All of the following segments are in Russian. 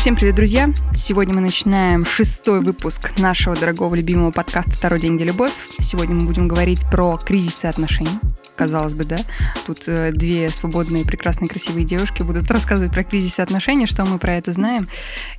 Всем привет, друзья! Сегодня мы начинаем шестой выпуск нашего дорогого любимого подкаста «Второй день, любовь». Сегодня мы будем говорить про кризисы отношений. Казалось бы, да? Тут э, две свободные, прекрасные, красивые девушки будут рассказывать про кризисы отношений, что мы про это знаем.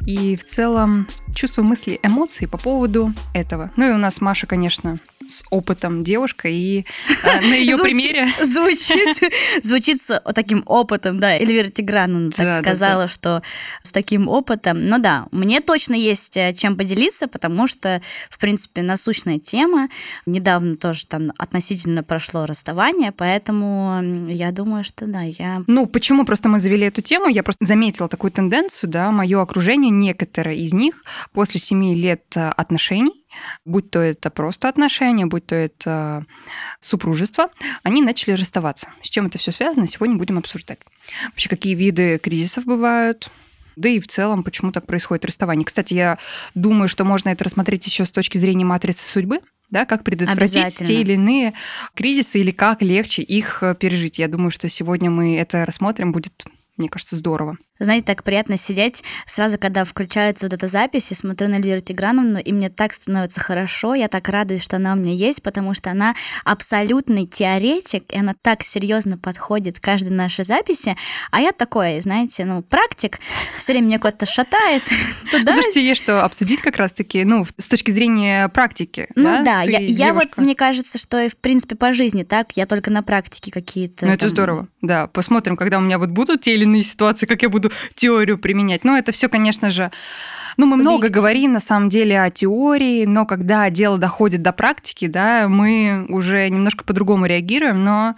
И в целом чувства, мысли, эмоции по поводу этого. Ну и у нас Маша, конечно, с опытом девушка, и э, на ее примере... Звучит, звучит с таким опытом, да. Эльвира Тиграновна так Да, да, сказала, что с таким опытом. Ну да, мне точно есть э, чем поделиться, потому что, в принципе, насущная тема. Недавно тоже там относительно прошло расставание, поэтому я думаю, что да, я... Ну, почему просто мы завели эту тему? Я просто заметила такую тенденцию, да, мое окружение, некоторые из них после семи лет э, отношений, будь то это просто отношения, будь то это супружество, они начали расставаться. С чем это все связано, сегодня будем обсуждать. Вообще, какие виды кризисов бывают, да и в целом, почему так происходит расставание. Кстати, я думаю, что можно это рассмотреть еще с точки зрения матрицы судьбы, да, как предотвратить те или иные кризисы или как легче их пережить. Я думаю, что сегодня мы это рассмотрим, будет, мне кажется, здорово. Знаете, так приятно сидеть сразу, когда включается вот эта запись, я смотрю на Эльвиру Тиграновну, и мне так становится хорошо, я так радуюсь, что она у меня есть, потому что она абсолютный теоретик, и она так серьезно подходит к каждой нашей записи, а я такой, знаете, ну, практик, все время меня куда-то шатает. Слушайте, есть что обсудить как раз-таки, ну, с точки зрения практики. Ну да, я, вот, мне кажется, что и в принципе по жизни так, я только на практике какие-то. Ну, это здорово. Да, посмотрим, когда у меня вот будут те или иные ситуации, как я буду теорию применять. Ну, это все, конечно же, ну, мы много говорим, на самом деле, о теории, но когда дело доходит до практики, да, мы уже немножко по-другому реагируем, но,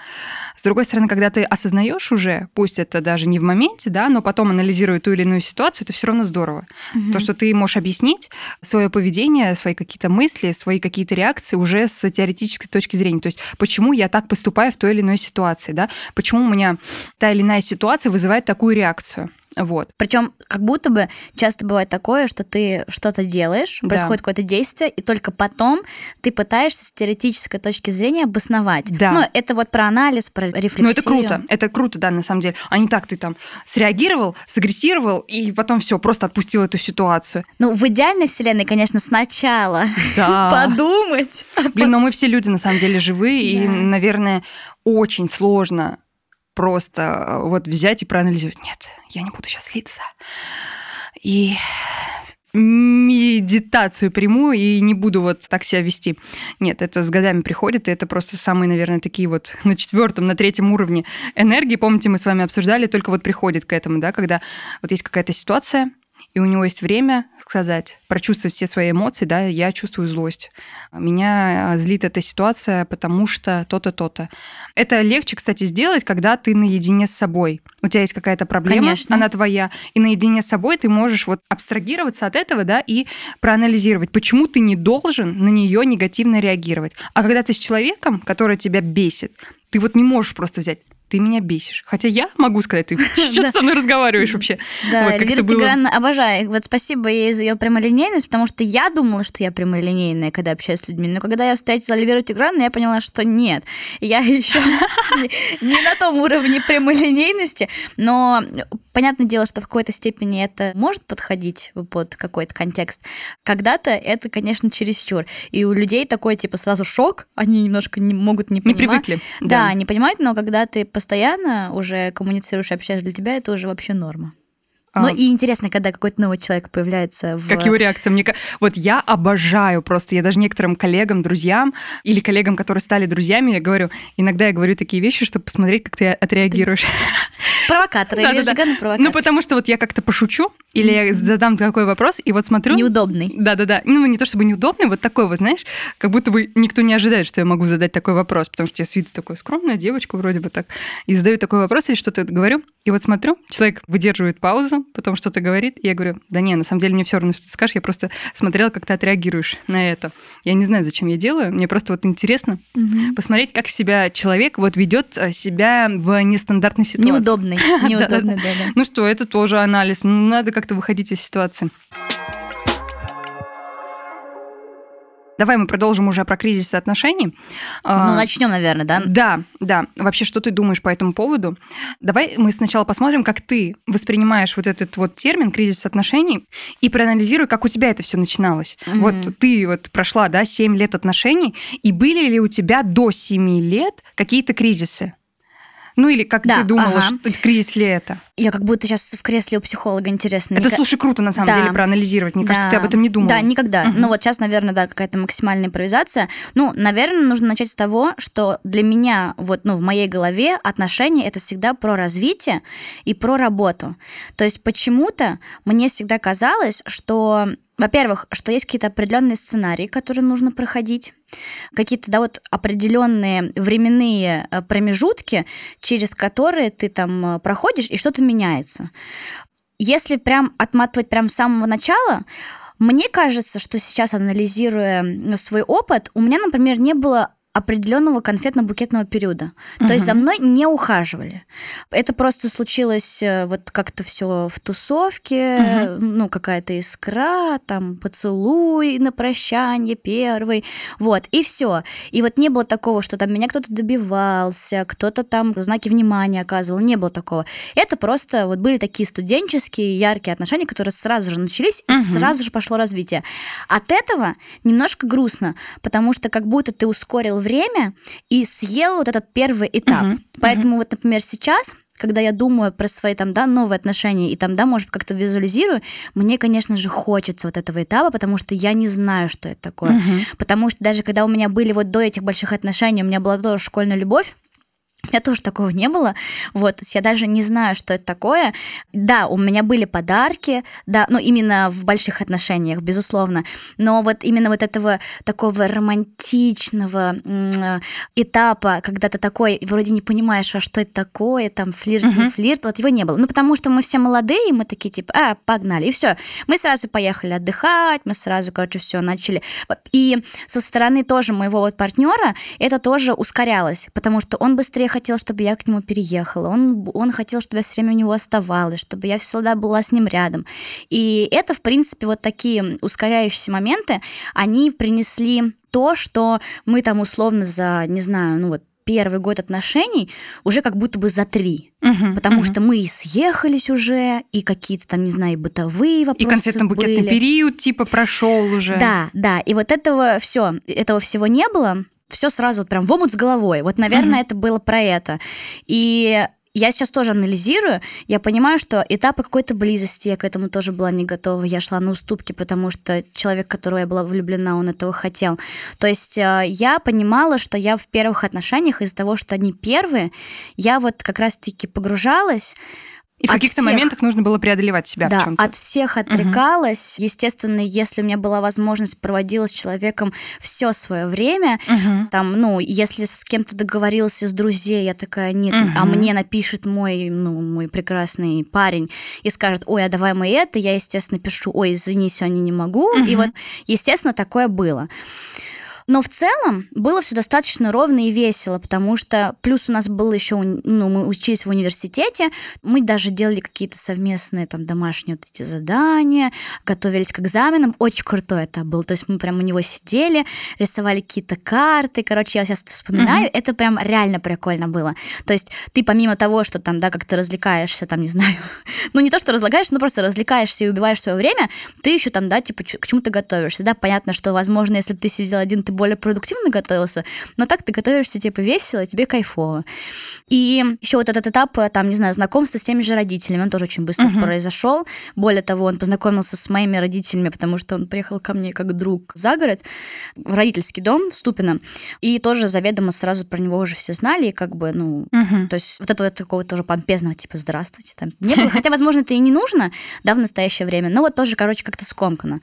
с другой стороны, когда ты осознаешь уже, пусть это даже не в моменте, да, но потом анализируя ту или иную ситуацию, это все равно здорово. Мгм. То, что ты можешь объяснить свое поведение, свои какие-то мысли, свои какие-то реакции уже с теоретической точки зрения. То есть, почему я так поступаю в той или иной ситуации, да? Почему у меня та или иная ситуация вызывает такую реакцию? Вот. Причем как будто бы часто бывает такое, что ты что-то делаешь, Да. происходит какое-то действие, и только потом ты пытаешься с теоретической точки зрения обосновать. Да. Ну, это вот про анализ, про рефлексию. Ну, это круто. Это круто, да, на самом деле. А не так ты там среагировал, сагрессировал, и потом все, просто отпустил эту ситуацию. Ну, в идеальной вселенной, конечно, сначала Да. подумать. Блин, но мы все люди на самом деле живые, и, Да. наверное, очень сложно просто э, вот взять и проанализировать. Нет, я не буду сейчас злиться. И медитацию приму и не буду вот так себя вести. Нет, это с годами приходит, и это просто самые, наверное, такие вот на четвертом, на третьем уровне энергии. Помните, мы с вами обсуждали, только вот приходит к этому, да, когда вот есть какая-то ситуация, и у него есть время сказать, прочувствовать все свои эмоции, да, я чувствую злость. Меня злит эта ситуация, потому что то-то, то-то. Это легче, кстати, сделать, когда ты наедине с собой. У тебя есть какая-то проблема, Конечно. она твоя, и наедине с собой ты можешь вот абстрагироваться от этого, да, и проанализировать, почему ты не должен на нее негативно реагировать. А когда ты с человеком, который тебя бесит, ты вот не можешь просто взять, ты меня бесишь. Хотя я могу сказать, ты что со мной разговариваешь вообще? Да, Эльвира. Тиграновна, обожаю. Вот спасибо ей за ее прямолинейность, потому что я думала, что я прямолинейная, когда общаюсь с людьми. Но когда я встретила Эльвиру Тиграновну, я поняла, что нет. Я еще не на том уровне прямолинейности, но понятное дело, что в какой-то степени это может подходить под какой-то контекст. Когда-то это, конечно, чересчур. И у людей такой, типа, сразу шок, они немножко не могут не Не понимать. привыкли. Да, не понимают, но когда ты постоянно уже коммуницируешь общаешься, для тебя это уже вообще норма. Ну А, и интересно, когда какой-то новый человек появляется в... Как его реакция? Мне вот я обожаю просто, я даже некоторым коллегам, друзьям или коллегам, которые стали друзьями, я говорю, иногда я говорю такие вещи, чтобы посмотреть, как ты отреагируешь. Провокатор. Да, да, да. Провокатор. Ну потому что вот я как-то пошучу или я задам такой вопрос и вот смотрю. Неудобный. Да-да-да. Ну, не то чтобы неудобный, вот такой вот, знаешь, как будто бы никто не ожидает, что я могу задать такой вопрос, потому что я с виду такой скромная девочка вроде бы так, и задаю такой вопрос или что-то говорю, и вот смотрю, человек выдерживает паузу, потом что-то говорит, и я говорю, да не, на самом деле мне все равно, что ты скажешь, я просто смотрела, как ты отреагируешь на это. Я не знаю, зачем я делаю, мне просто вот интересно Мгм. посмотреть, как себя человек вот ведет э, себя в нестандартной ситуации. Неудобный. Неудобный, да-да. Ну что, это тоже анализ. Ну, надо как-то выходить из ситуации. Давай мы продолжим уже про кризис отношений. Ну, а, начнем, наверное, да? Да, да. Вообще, что ты думаешь по этому поводу? Давай мы сначала посмотрим, как ты воспринимаешь вот этот вот термин кризис отношений и проанализируй, как у тебя это все начиналось. Mm-hmm. Вот ты вот прошла, да, 7 лет отношений, и были ли у тебя до 7 лет какие-то кризисы? Ну или как да, ты думала, ага. что кризис ли это? Я как будто сейчас в кресле у психолога интересно. Это, Ник... слушай, круто на самом да. деле проанализировать. Мне да. кажется, ты об этом не думала. Да, никогда. Угу. Ну вот сейчас, наверное, да, какая-то максимальная импровизация. Ну, наверное, нужно начать с того, что для меня, вот, ну, в моей голове отношения это всегда про развитие и про работу. То есть почему-то мне всегда казалось, что во-первых, что есть какие-то определенные сценарии, которые нужно проходить, какие-то да, вот определенные временные э, промежутки, через которые ты там э, проходишь, и что-то меняется. Если прям отматывать прям с самого начала, мне кажется, что сейчас, анализируя свой опыт, у меня, например, не было определенного конфетно-букетного периода. Угу. То есть за мной не ухаживали. Это просто случилось э, вот как-то все в тусовке, угу. ну, какая-то искра, там, поцелуй на прощание первый, вот, и все. И вот не было такого, что там меня кто-то добивался, кто-то там знаки внимания оказывал, не было такого. Это просто вот были такие студенческие яркие отношения, которые сразу же начались, угу. и сразу же пошло развитие. От этого немножко грустно, потому что как будто ты ускорил время и съел вот этот первый этап. Угу. Поэтому угу. вот, например, сейчас когда я думаю про свои там, да, новые отношения и там, да, может, как-то визуализирую, мне, конечно же, хочется вот этого этапа, потому что я не знаю, что это такое. Угу. Потому что даже когда у меня были вот до этих больших отношений, у меня была тоже школьная любовь, у меня тоже такого не было. Вот, то есть я даже не знаю, что это такое. Да, у меня были подарки, да, ну именно в больших отношениях, безусловно. Но вот именно вот этого такого романтичного этапа, когда ты такой вроде не понимаешь, а что это такое, там флирт, не флирт, вот его не было. Ну потому что мы все молодые, мы такие типа, а, погнали, и все. Мы сразу поехали отдыхать, мы сразу, короче, все начали. И со стороны тоже моего вот партнера это тоже ускорялось, потому что он быстрее хотел, чтобы я к нему переехала, он, он хотел, чтобы я все время у него оставалась, чтобы я всегда была с ним рядом. И это, в принципе, вот такие ускоряющиеся моменты, они принесли то, что мы там условно за, не знаю, ну вот первый год отношений уже как будто бы за три. Угу, потому угу. что мы и съехались уже, и какие-то там, не знаю, бытовые вопросы. И конфетно-букетный период типа прошел уже. Да, да. И вот этого все, этого всего не было все сразу прям в омут с головой. Вот, наверное, mm-hmm. это было про это. И я сейчас тоже анализирую, я понимаю, что этапы какой-то близости я к этому тоже была не готова. Я шла на уступки, потому что человек, которого я была влюблена, он этого хотел. То есть э, я понимала, что я в первых отношениях из-за того, что они первые, я вот как раз-таки погружалась и в каких-то всех... моментах нужно было преодолевать себя да, в чем-то. От всех отрекалась. Угу. Естественно, если у меня была возможность, проводила с человеком все свое время. Угу. Там, ну, если с кем-то договорился с друзей, я такая, нет, угу. а мне напишет мой, ну, мой прекрасный парень и скажет, ой, а давай мы это, я, естественно, пишу, ой, извини, сегодня не могу. Угу. И вот, естественно, такое было. Но в целом было все достаточно ровно и весело, потому что плюс у нас было еще, ну, мы учились в университете, мы даже делали какие-то совместные там домашние вот эти задания, готовились к экзаменам. Очень крутой это был. То есть мы прям у него сидели, рисовали какие-то карты. Короче, я сейчас вспоминаю, mm-hmm. это прям реально прикольно было. То есть ты помимо того, что там, да, как ты развлекаешься, там, не знаю, ну не то, что разлагаешься, но просто развлекаешься и убиваешь свое время, ты еще там, да, типа к чему-то готовишься. Да, понятно, что, возможно, если бы ты сидел один, ты более продуктивно готовился, но так ты готовишься, типа, весело, тебе кайфово. И еще вот этот этап, там, не знаю, знакомства с теми же родителями, он тоже очень быстро uh-huh. произошел. Более того, он познакомился с моими родителями, потому что он приехал ко мне как друг за город, в родительский дом в Ступино, и тоже заведомо сразу про него уже все знали, и как бы, ну, uh-huh. то есть вот этого такого тоже помпезного, типа, здравствуйте, там не было. Хотя, возможно, это и не нужно, да, в настоящее время, но вот тоже, короче, как-то скомкано.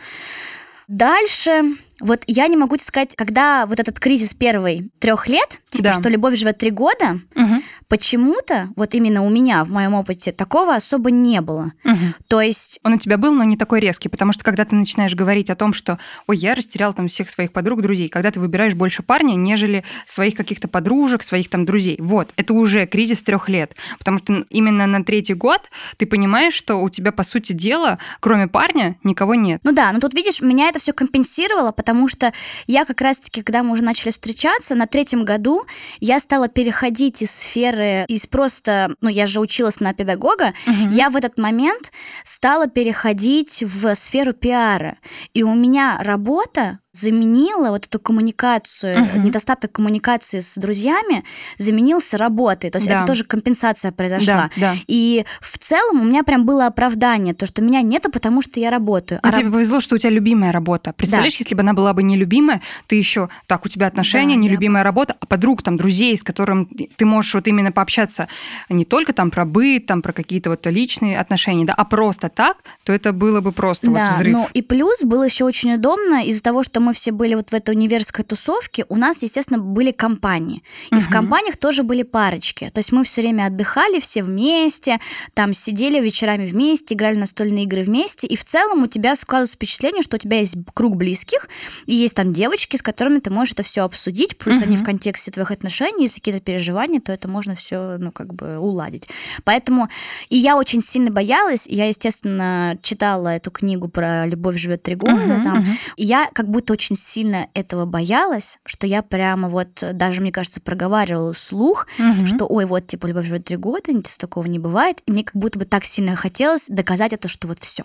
Дальше вот я не могу сказать, когда вот этот кризис первый трех лет, типа, да. что любовь живет три года, угу. почему-то вот именно у меня в моем опыте такого особо не было. Угу. То есть он у тебя был, но не такой резкий, потому что когда ты начинаешь говорить о том, что, ой, я растерял там всех своих подруг, друзей, когда ты выбираешь больше парня, нежели своих каких-то подружек, своих там друзей, вот, это уже кризис трех лет, потому что именно на третий год ты понимаешь, что у тебя по сути дела, кроме парня, никого нет. Ну да, но тут видишь, меня это все компенсировало, потому потому что я как раз-таки, когда мы уже начали встречаться, на третьем году я стала переходить из сферы, из просто, ну, я же училась на педагога, угу. я в этот момент стала переходить в сферу пиара. И у меня работа заменила вот эту коммуникацию, угу. недостаток коммуникации с друзьями заменился работой. То есть да. это тоже компенсация произошла. Да, да. И в целом у меня прям было оправдание, то, что меня нету, потому что я работаю. Ну, а тебе раб... повезло, что у тебя любимая работа. Представляешь, да. если бы она была бы нелюбимая, ты еще так, у тебя отношения, да, нелюбимая я... работа, а подруг, там, друзей, с которым ты можешь вот именно пообщаться не только там про быт, там про какие-то вот личные отношения, да, а просто так, то это было бы просто да, вот взрыв. Ну и плюс было еще очень удобно из-за того, что мы все были вот в этой универской тусовке, у нас, естественно, были компании. И угу. в компаниях тоже были парочки. То есть мы все время отдыхали все вместе, там сидели вечерами вместе, играли настольные игры вместе. И в целом у тебя складывается впечатление, что у тебя есть круг близких, и есть там девочки, с которыми ты можешь это все обсудить, плюс угу. они в контексте твоих отношений, если какие-то переживания, то это можно все, ну, как бы уладить. Поэтому и я очень сильно боялась, я, естественно, читала эту книгу про «Любовь живет три года», угу, там, угу. и я как будто очень сильно этого боялась, что я прямо вот даже, мне кажется, проговаривала слух, угу. что ой, вот типа любовь живет три года, ничего такого не бывает. И мне как будто бы так сильно хотелось доказать это, что вот все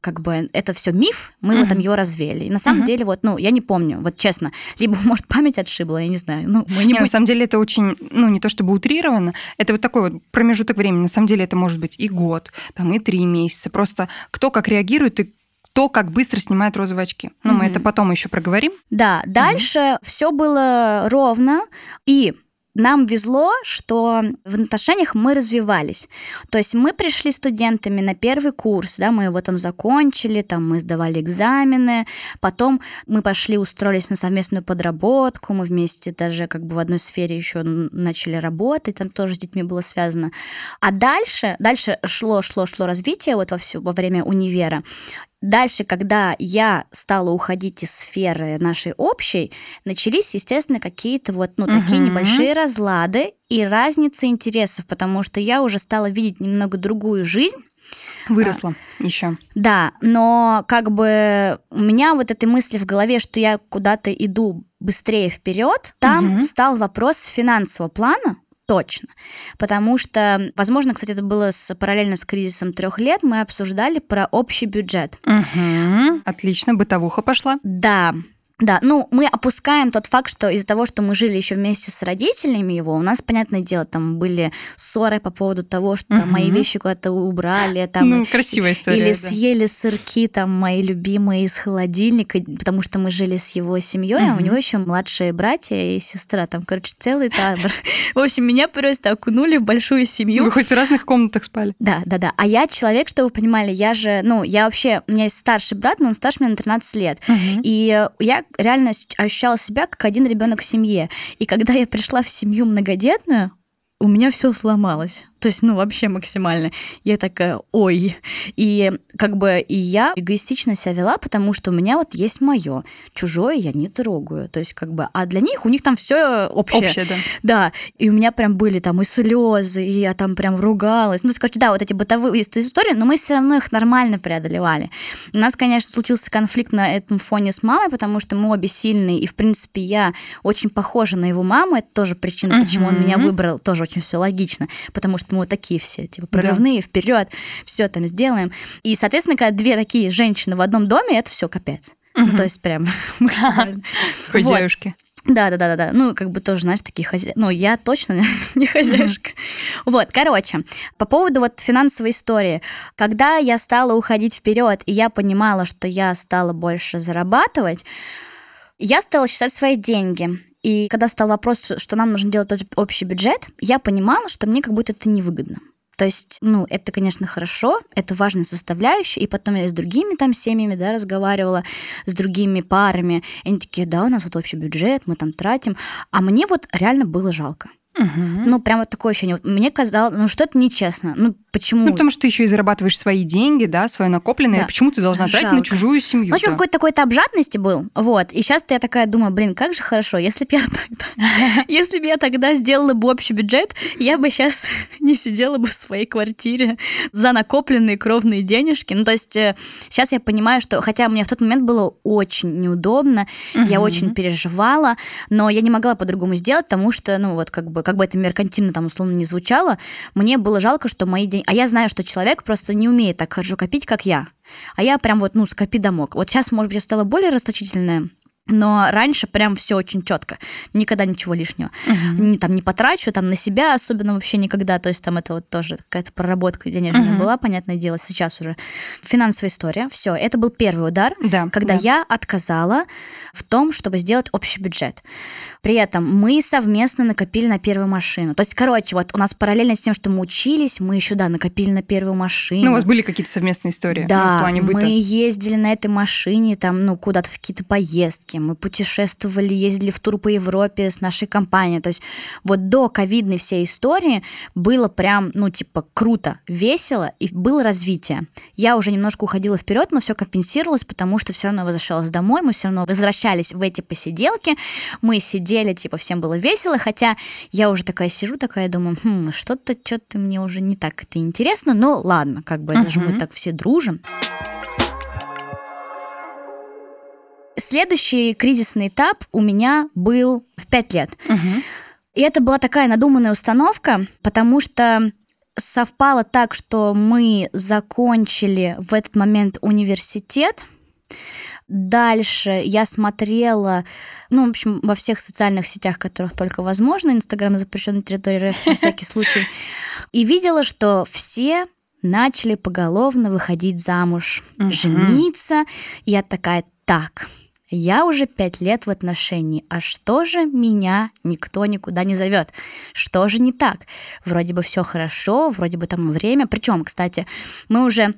как бы это все миф, мы mm-hmm. вот там его развеяли. И на самом mm-hmm. деле, вот, ну, я не помню, вот честно, либо, может, память отшибла, я не знаю. Ну, мы не, не будь... На самом деле это очень, ну, не то чтобы утрировано, это вот такой вот промежуток времени. На самом деле это может быть и год, там, и три месяца. Просто кто как реагирует и то, как быстро снимает розовые очки. Ну, mm-hmm. мы это потом еще проговорим. Да, дальше mm-hmm. все было ровно. И нам везло, что в отношениях мы развивались. То есть мы пришли студентами на первый курс, да, мы его там закончили, там мы сдавали экзамены, потом мы пошли, устроились на совместную подработку, мы вместе даже как бы в одной сфере еще начали работать, там тоже с детьми было связано. А дальше, дальше шло, шло, шло развитие вот во, все, во время универа, Дальше, когда я стала уходить из сферы нашей общей, начались, естественно, какие-то вот, ну, угу. такие небольшие разлады и разница интересов, потому что я уже стала видеть немного другую жизнь, Выросла а, еще. Да, но как бы у меня вот этой мысли в голове, что я куда-то иду быстрее вперед, там угу. стал вопрос финансового плана, точно. Потому что, возможно, кстати, это было с, параллельно с кризисом трех лет, мы обсуждали про общий бюджет. Угу. Отлично, бытовуха пошла. Да, да, ну мы опускаем тот факт, что из-за того, что мы жили еще вместе с родителями его, у нас, понятное дело, там были ссоры по поводу того, что угу. мои вещи куда-то убрали, там, ну красивая история, или да. съели сырки там мои любимые из холодильника, потому что мы жили с его семьей, угу. а у него еще младшие братья и сестра, там, короче, целый табор. В общем, меня просто окунули в большую семью. Вы хоть в разных комнатах спали? Да, да, да. А я человек, чтобы вы понимали, я же, ну, я вообще, у меня есть старший брат, но он старше меня на 13 лет, и я реально ощущала себя как один ребенок в семье. И когда я пришла в семью многодетную, у меня все сломалось. То есть, ну, вообще максимально. Я такая, ой. И как бы и я эгоистично себя вела, потому что у меня вот есть мое, чужое я не трогаю. То есть, как бы, а для них у них там все общее. Общее, да. Да. И у меня прям были там и слезы, и я там прям ругалась. Ну, скажем, да, вот эти бытовые истории, но мы все равно их нормально преодолевали. У нас, конечно, случился конфликт на этом фоне с мамой, потому что мы обе сильные, и, в принципе, я очень похожа на его маму. Это тоже причина, почему он меня выбрал. Тоже очень все логично. Потому что мы вот такие все, типа, прорывные, да. вперед, все там сделаем. И, соответственно, когда две такие женщины в одном доме, это все капец. Угу. Ну, то есть прям максимально. Хозяюшки. Да, да, да, да, да. Ну, как бы тоже, знаешь, такие хозяйки. Ну, я точно не хозяюшка. Вот, короче, по поводу вот финансовой истории. Когда я стала уходить вперед, и я понимала, что я стала больше зарабатывать, я стала считать свои деньги. И когда стал вопрос, что нам нужно делать общий бюджет, я понимала, что мне как будто это невыгодно. То есть, ну, это, конечно, хорошо, это важная составляющая. И потом я с другими там семьями, да, разговаривала, с другими парами. И они такие, да, у нас вот общий бюджет, мы там тратим. А мне вот реально было жалко. Угу. Ну, прям вот такое ощущение. Мне казалось, ну, что это нечестно. Ну, Почему? Ну, потому что ты еще и зарабатываешь свои деньги, да, свое накопленное. Да. Почему ты должна тратить на чужую семью? Ну, в общем, да? какой-то такой этап жадности был. Вот. И сейчас я такая думаю, блин, как же хорошо, если бы я тогда, если бы я тогда сделала бы общий бюджет, я бы сейчас не сидела бы в своей квартире за накопленные кровные денежки. Ну, то есть сейчас я понимаю, что, хотя мне в тот момент было очень неудобно, я очень переживала, но я не могла по-другому сделать, потому что, ну, вот как бы, как бы это меркантильно там условно не звучало, мне было жалко, что мои деньги... А я знаю, что человек просто не умеет так хорошо копить, как я. А я прям вот, ну, скопи домок. Вот сейчас, может быть, я стала более расточительная, но раньше прям все очень четко. Никогда ничего лишнего. Мгм. Не, там, не потрачу, там на себя особенно вообще никогда. То есть там это вот тоже какая-то проработка денежная Мгм. была, понятное дело, сейчас уже. Финансовая история. Все, это был первый удар, Да, когда да. я отказала в том, чтобы сделать общий бюджет. При этом мы совместно накопили на первую машину. То есть, короче, вот у нас параллельно с тем, что мы учились, мы еще, да, накопили на первую машину. Ну, у вас были какие-то совместные истории ну, Да, в плане быта? мы ездили на этой машине там, ну, куда-то в какие-то поездки, мы путешествовали, ездили в тур по Европе с нашей компанией. То есть вот до ковидной всей истории было прям, ну, типа, круто, весело, и было развитие. Я уже немножко уходила вперед, но все компенсировалось, потому что все равно возвращалась домой, мы все равно возвращались в эти посиделки, мы сидели, типа, всем было весело, хотя я уже такая сижу, такая думаю, хм, что-то, что-то мне уже не так это интересно, но ладно, как бы это же мы так все дружим. Следующий кризисный этап у меня был в пять лет. И это была такая надуманная установка, потому что совпало так, что мы закончили в этот момент университет. Дальше я смотрела, ну, в общем, во всех социальных сетях, которых только возможно, Инстаграм запрещен на территории РФ на всякий случай, и видела, что все начали поголовно выходить замуж, жениться. Я такая, так, я уже пять лет в отношении, а что же меня никто никуда не зовет? Что же не так? Вроде бы все хорошо, вроде бы там время. Причем, кстати, мы уже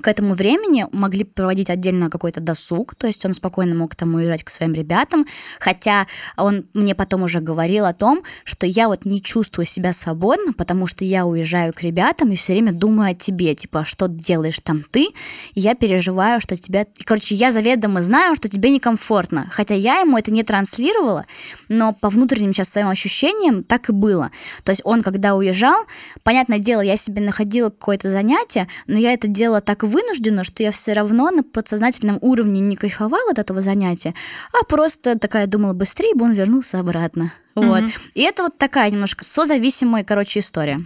к этому времени могли проводить отдельно какой-то досуг, то есть он спокойно мог там уезжать к своим ребятам, хотя он мне потом уже говорил о том, что я вот не чувствую себя свободно, потому что я уезжаю к ребятам и все время думаю о тебе, типа, а что делаешь там ты, и я переживаю, что тебя... Короче, я заведомо знаю, что тебе некомфортно, хотя я ему это не транслировала, но по внутренним сейчас своим ощущениям так и было. То есть он, когда уезжал, понятное дело, я себе находила какое-то занятие, но я это делала так вынужденно, что я все равно на подсознательном уровне не кайфовала от этого занятия, а просто такая думала, быстрее бы он вернулся обратно. Вот. Мгм. И это вот такая немножко созависимая, короче, история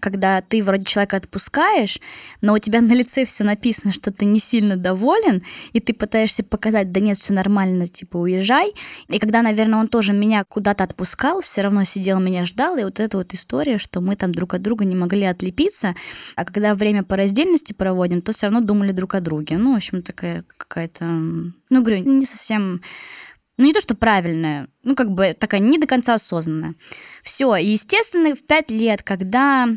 когда ты вроде человека отпускаешь, но у тебя на лице все написано, что ты не сильно доволен, и ты пытаешься показать, да нет, все нормально, типа уезжай. И когда, наверное, он тоже меня куда-то отпускал, все равно сидел, меня ждал, и вот эта вот история, что мы там друг от друга не могли отлепиться, а когда время по раздельности проводим, то все равно думали друг о друге. Ну, в общем, такая какая-то, ну, говорю, не совсем ну не то, что правильная, ну как бы такая не до конца осознанная. Все, естественно, в пять лет, когда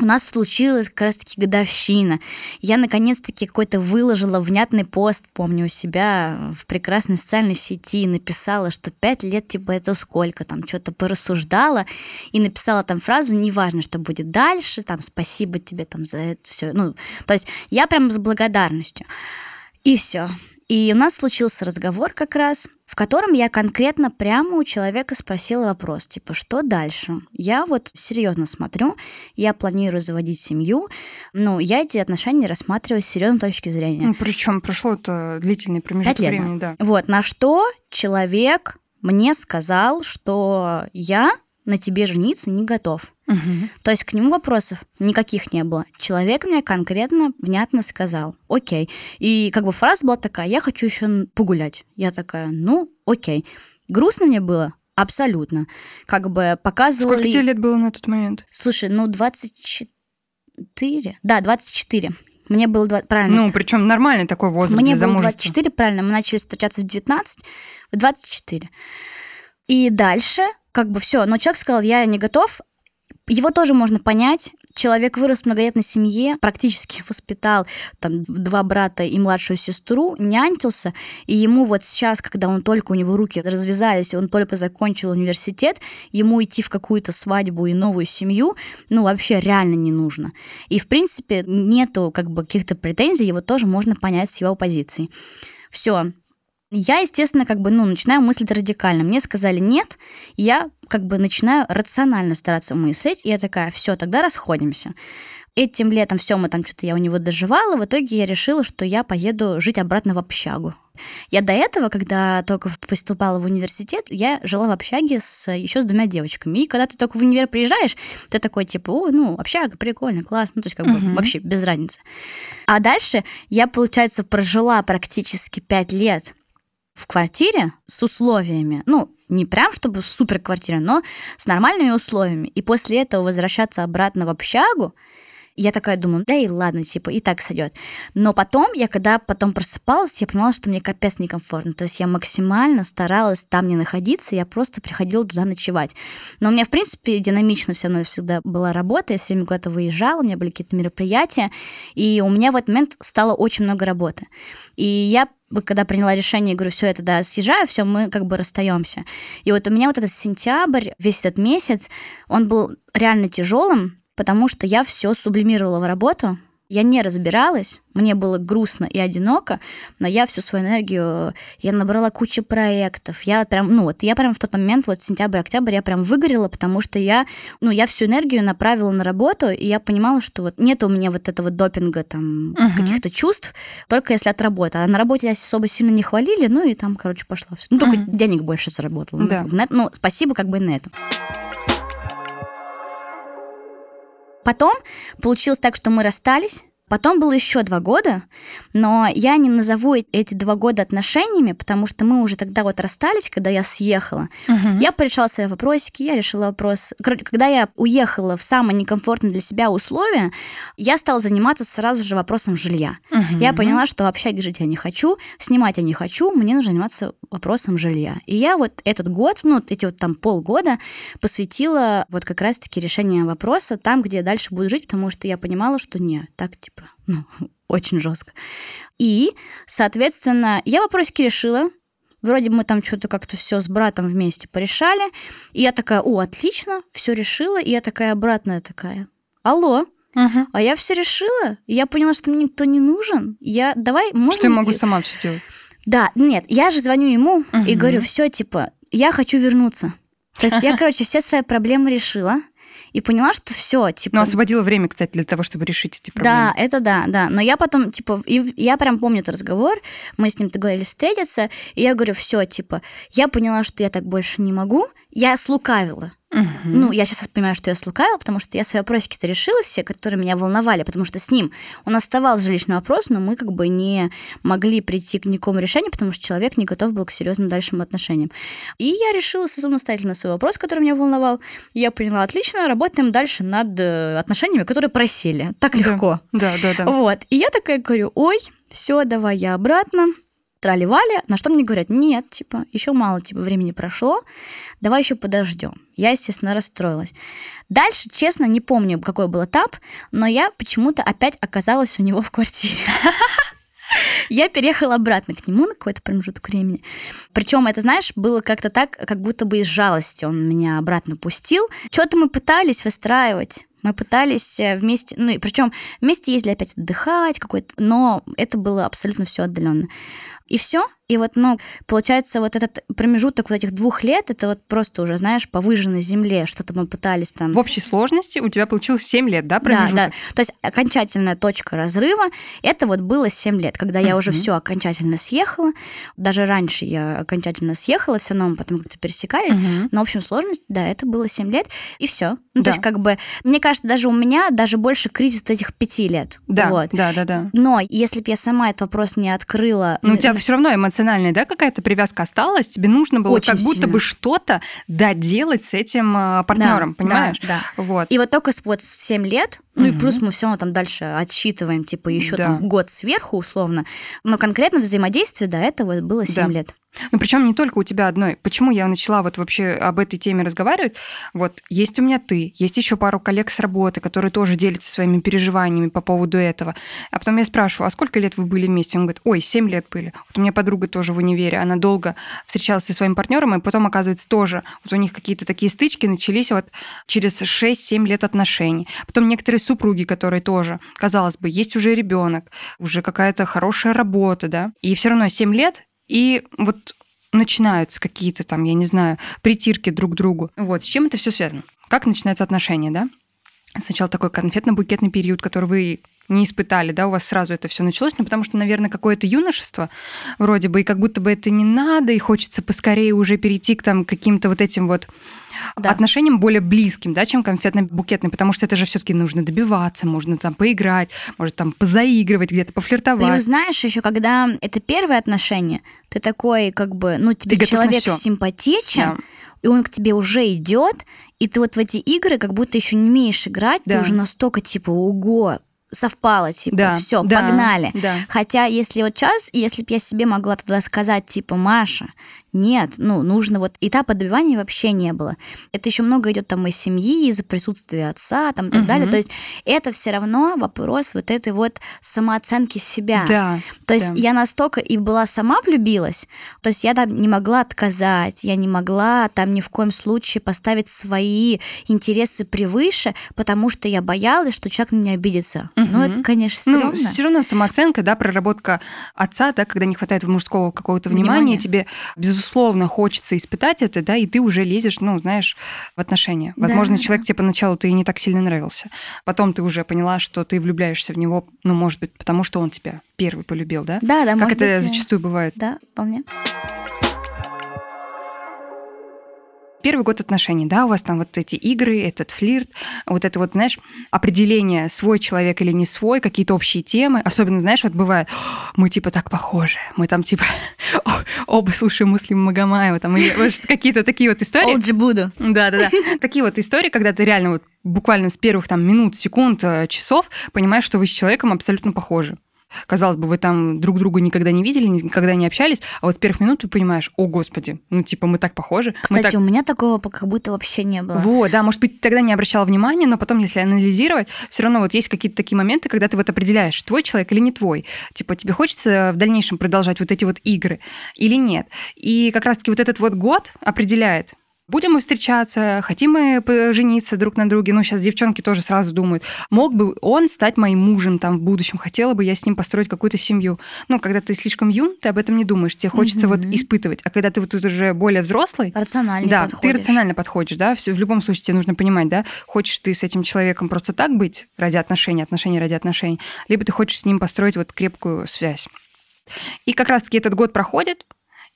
у нас случилась как раз-таки годовщина. Я наконец-таки какой-то выложила внятный пост, помню, у себя в прекрасной социальной сети, написала, что пять лет, типа, это сколько, там, что-то порассуждала, и написала там фразу, неважно, что будет дальше, там, спасибо тебе там за это все. Ну, то есть я прям с благодарностью. И все. И у нас случился разговор как раз, в котором я конкретно прямо у человека спросила вопрос, типа, что дальше? Я вот серьезно смотрю, я планирую заводить семью, ну, я эти отношения рассматриваю с серьезной точки зрения. Ну, причем прошло это длительный промежуток лет, времени, да. Вот, на что человек мне сказал, что я на тебе жениться не готов. Мгм. То есть к нему вопросов никаких не было. Человек мне конкретно, внятно сказал, окей. И как бы фраза была такая, я хочу еще погулять. Я такая, ну, окей. Грустно мне было? Абсолютно. Как бы показывали... Сколько тебе лет было на тот момент? Слушай, ну 24? Да, 24. Мне было... два- Правильно. Ну, причем нормальный такой возраст Мне для было замужества. 24, правильно, мы начали встречаться в 19, в 24. И дальше, как бы все, но человек сказал, я не готов, Его тоже можно понять. Человек вырос в многодетной семье, практически воспитал там два брата и младшую сестру, нянчился, и ему вот сейчас, когда он только, у него руки развязались, он только закончил университет, ему идти в какую-то свадьбу и новую семью, ну, вообще реально не нужно. И, в принципе, нету как бы каких-то претензий, его тоже можно понять с его позиции. Все, я, естественно, как бы, ну, начинаю мыслить радикально. Мне сказали нет, я как бы начинаю рационально стараться мыслить, и я такая, все, тогда расходимся. Этим летом все, мы там что-то я у него доживала, в итоге я решила, что я поеду жить обратно в общагу. Я до этого, когда только поступала в университет, я жила в общаге с, еще с двумя девочками. И когда ты только в универ приезжаешь, ты такой, типа, о, ну, общага, прикольно, классно, ну, то есть как uh-huh. бы вообще без разницы. А дальше я, получается, прожила практически пять лет в квартире с условиями, ну, не прям чтобы супер квартира, но с нормальными условиями. И после этого возвращаться обратно в общагу, я такая думаю, да и ладно, типа, и так сойдет. Но потом, я когда потом просыпалась, я понимала, что мне капец некомфортно. То есть я максимально старалась там не находиться, я просто приходила туда ночевать. Но у меня, в принципе, динамично все равно всегда была работа, я все время куда-то выезжала, у меня были какие-то мероприятия, и у меня в этот момент стало очень много работы. И я когда приняла решение, говорю, все это, да, съезжаю, все, мы как бы расстаемся. И вот у меня вот этот сентябрь, весь этот месяц, он был реально тяжелым, потому что я все сублимировала в работу, я не разбиралась, мне было грустно и одиноко, но я всю свою энергию, я набрала кучу проектов, я прям, ну вот, я прям в тот момент, вот сентябрь-октябрь, я прям выгорела, потому что я, ну, я всю энергию направила на работу, и я понимала, что вот нет у меня вот этого допинга, там, uh-huh. каких-то чувств, только если от работы. А на работе я особо сильно не хвалили, ну, и там, короче, пошла все. Ну, только uh-huh. денег больше заработала. Да. Ну, ну, спасибо как бы на этом. Потом получилось так, что мы расстались. Потом было еще два года, но я не назову эти два года отношениями, потому что мы уже тогда вот расстались, когда я съехала. Угу. Я порешала свои вопросики, я решила вопрос. Когда я уехала в самое некомфортное для себя условие, я стала заниматься сразу же вопросом жилья. Угу. Я поняла, что в общаге жить я не хочу, снимать я не хочу, мне нужно заниматься вопросом жилья. И я вот этот год, ну, эти вот там полгода посвятила вот как раз-таки решению вопроса там, где я дальше буду жить, потому что я понимала, что нет, так типа ну, очень жестко. И, соответственно, я вопросики решила. Вроде мы там что-то как-то все с братом вместе порешали. И я такая, о, отлично, все решила. И я такая обратная такая, алло, Угу. А я все решила. Я поняла, что мне никто не нужен. Я давай, можно... Что я могу сама все делать? Да, нет, я же звоню ему угу. и говорю, все, типа, я хочу вернуться. То есть я, короче, все свои проблемы решила и поняла, что все, типа... Но освободила время, кстати, для того, чтобы решить эти проблемы. Да, это да, да. Но я потом, типа, и я прям помню этот разговор, мы с ним договорились встретиться, и я говорю, все, типа, я поняла, что я так больше не могу, я слукавила. Угу. Ну, я сейчас понимаю, что я слукавила, потому что я свои вопросики-то решила все, которые меня волновали, потому что с ним он оставался жилищный вопрос, но мы как бы не могли прийти к никакому решению, потому что человек не готов был к серьезным дальшим отношениям. И я решила самостоятельно свой вопрос, который меня волновал. Я поняла, отлично, работаем дальше над э, отношениями, которые просили. Так легко. Да, да, да. Вот. И я такая говорю, ой, все, давай я обратно трали-вали, на что мне говорят, нет, типа, еще мало, типа, времени прошло, давай еще подождем. Я, естественно, расстроилась. Дальше, честно, не помню, какой был этап, но я почему-то опять оказалась у него в квартире. Я переехала обратно к нему на какой-то промежуток времени. Причем это, знаешь, было как-то так, как будто бы из жалости он меня обратно пустил. Что-то мы пытались выстраивать. Мы пытались э, вместе, ну и причем вместе ездили опять отдыхать какой-то, но это было абсолютно все отдаленно. И все. И вот, ну, получается, вот этот промежуток вот этих двух лет, это вот просто уже, знаешь, по выжженной земле, что-то мы пытались там... В общей сложности у тебя получилось 7 лет, да, промежуток? Да, да. То есть окончательная точка разрыва, это вот было 7 лет, когда я уже все окончательно съехала. Даже раньше я окончательно съехала, все равно мы потом как-то пересекались. Но в общем сложности, да, это было 7 лет, и все. Ну, да. то есть как бы, мне кажется, даже у меня даже больше кризис этих 5 лет. Да, вот. да, да, да. Но если бы я сама этот вопрос не открыла... Ну, у тебя все равно эмоциональная, да, какая-то привязка осталась, тебе нужно было Очень как сильно. будто бы что-то доделать с этим а, партнером, да, понимаешь? Да, да. Вот. И вот только вот 7 лет Ну угу. и плюс мы все равно там дальше отсчитываем, типа, еще да. там год сверху, условно. Но конкретно взаимодействие до этого было 7 да. лет. Ну, причем не только у тебя одной. Почему я начала вот вообще об этой теме разговаривать? Вот есть у меня ты, есть еще пару коллег с работы, которые тоже делятся своими переживаниями по поводу этого. А потом я спрашиваю, а сколько лет вы были вместе? Он говорит, ой, 7 лет были. Вот у меня подруга тоже в универе, она долго встречалась со своим партнером, и потом, оказывается, тоже вот у них какие-то такие стычки начались вот через 6-7 лет отношений. Потом некоторые супруги, которые тоже, казалось бы, есть уже ребенок, уже какая-то хорошая работа, да, и все равно 7 лет и вот начинаются какие-то там, я не знаю, притирки друг к другу. Вот, с чем это все связано? Как начинаются отношения, да? Сначала такой конфетно-букетный период, который вы не испытали, да, у вас сразу это все началось, ну, потому что, наверное, какое-то юношество вроде бы, и как будто бы это не надо, и хочется поскорее уже перейти к там каким-то вот этим вот да. отношениям более близким, да, чем конфетно-букетный, потому что это же все таки нужно добиваться, можно там поиграть, может там позаигрывать, где-то пофлиртовать. Плюс знаешь, еще когда это первое отношение, ты такой как бы, ну, тебе ты человек симпатичен, да. и он к тебе уже идет, и ты вот в эти игры как будто еще не умеешь играть, да. ты уже настолько типа, ого, совпало, типа, да, все, да, погнали. Да. Хотя, если вот сейчас, если бы я себе могла тогда сказать, типа, Маша, нет, ну, нужно вот этапа добивания вообще не было. Это еще много идет там из семьи, из-за присутствия отца, там и так угу. далее. То есть это все равно вопрос вот этой вот самооценки себя. Да. То есть да. я настолько и была сама влюбилась, то есть я там не могла отказать, я не могла там ни в коем случае поставить свои интересы превыше, потому что я боялась, что человек на меня обидится. Угу. Ну, это, конечно, ну, стрёмно. Ну, все равно самооценка, да, проработка отца, да, когда не хватает мужского какого-то внимания, внимания тебе, безусловно, безусловно, хочется испытать это, да, и ты уже лезешь, ну, знаешь, в отношения. Возможно, да. человек тебе поначалу ты не так сильно нравился. Потом ты уже поняла, что ты влюбляешься в него, ну, может быть, потому что он тебя первый полюбил, да? Да, да, Как это быть, зачастую бывает. Да, вполне первый год отношений, да, у вас там вот эти игры, этот флирт, вот это вот, знаешь, определение, свой человек или не свой, какие-то общие темы. Особенно, знаешь, вот бывает, мы типа так похожи, мы там типа оба слушаем Муслима Магомаева, там, или вот какие-то такие вот истории. Олджи буду. Да-да-да. Такие вот истории, когда ты реально вот буквально с первых там минут, секунд, э, часов понимаешь, что вы с человеком абсолютно похожи. Казалось бы, вы там друг друга никогда не видели, никогда не общались, а вот с первых минут ты понимаешь, о, господи, ну, типа, мы так похожи. Кстати, так... у меня такого как будто вообще не было. Вот, да, может быть, тогда не обращала внимания, но потом, если анализировать, все равно вот есть какие-то такие моменты, когда ты вот определяешь, твой человек или не твой. Типа, тебе хочется в дальнейшем продолжать вот эти вот игры или нет. И как раз-таки вот этот вот год определяет, Будем мы встречаться, хотим мы жениться друг на друге. Ну, сейчас девчонки тоже сразу думают, мог бы он стать моим мужем там в будущем, хотела бы я с ним построить какую-то семью. Ну, когда ты слишком юн, ты об этом не думаешь, тебе хочется mm-hmm. вот испытывать. А когда ты вот уже более взрослый... Рационально Да, подходишь. ты рационально подходишь, да, в любом случае тебе нужно понимать, да, хочешь ты с этим человеком просто так быть ради отношений, отношений ради отношений, либо ты хочешь с ним построить вот крепкую связь. И как раз-таки этот год проходит,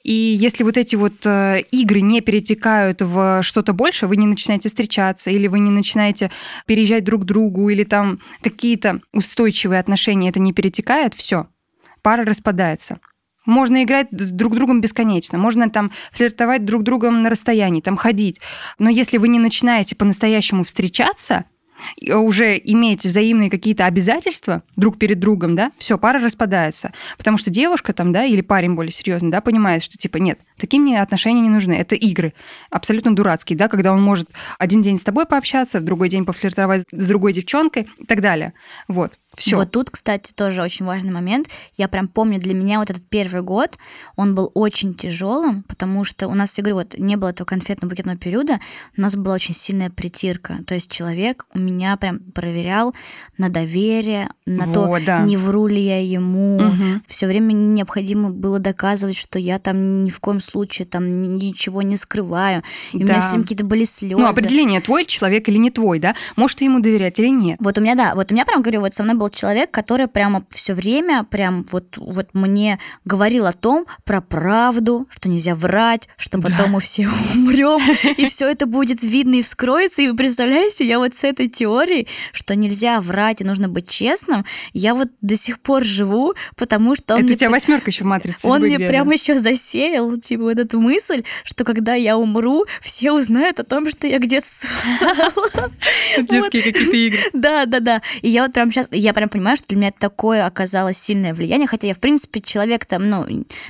и если вот эти вот э, игры не перетекают в что-то больше, вы не начинаете встречаться, или вы не начинаете переезжать друг к другу, или там какие-то устойчивые отношения, это не перетекает, все, пара распадается. Можно играть друг с другом бесконечно, можно там флиртовать друг другом на расстоянии, там ходить. Но если вы не начинаете по-настоящему встречаться, уже иметь взаимные какие-то обязательства друг перед другом, да, все, пара распадается. Потому что девушка там, да, или парень более серьезный, да, понимает, что типа нет, такие мне отношения не нужны. Это игры абсолютно дурацкие, да, когда он может один день с тобой пообщаться, в другой день пофлиртовать с другой девчонкой и так далее. Вот. Все. Вот тут, кстати, тоже очень важный момент. Я прям помню, для меня вот этот первый год, он был очень тяжелым, потому что у нас, я говорю, вот не было этого конфетно-букетного периода, у нас была очень сильная притирка. То есть человек у меня прям проверял на доверие, на вот, то, да. не вру ли я ему. Угу. Все время необходимо было доказывать, что я там ни в коем случае там ничего не скрываю. И да. у меня все какие-то были слезы. Ну, определение, твой человек или не твой, да? Может, ты ему доверять или нет. Вот у меня, да, вот у меня прям, говорю, вот со мной был был человек, который прямо все время прям вот, вот мне говорил о том про правду, что нельзя врать, что потом да. мы все умрем, и все это будет видно и вскроется. И вы представляете, я вот с этой теорией, что нельзя врать и нужно быть честным, я вот до сих пор живу, потому что он... Это у тебя восьмерка еще в матрице. Он мне прямо еще засеял, типа, вот эту мысль, что когда я умру, все узнают о том, что я где-то Детские какие-то игры. Да, да, да. И я вот прям сейчас, я прям понимаю, что для меня такое оказалось сильное влияние, хотя я, в принципе, человек там, ну,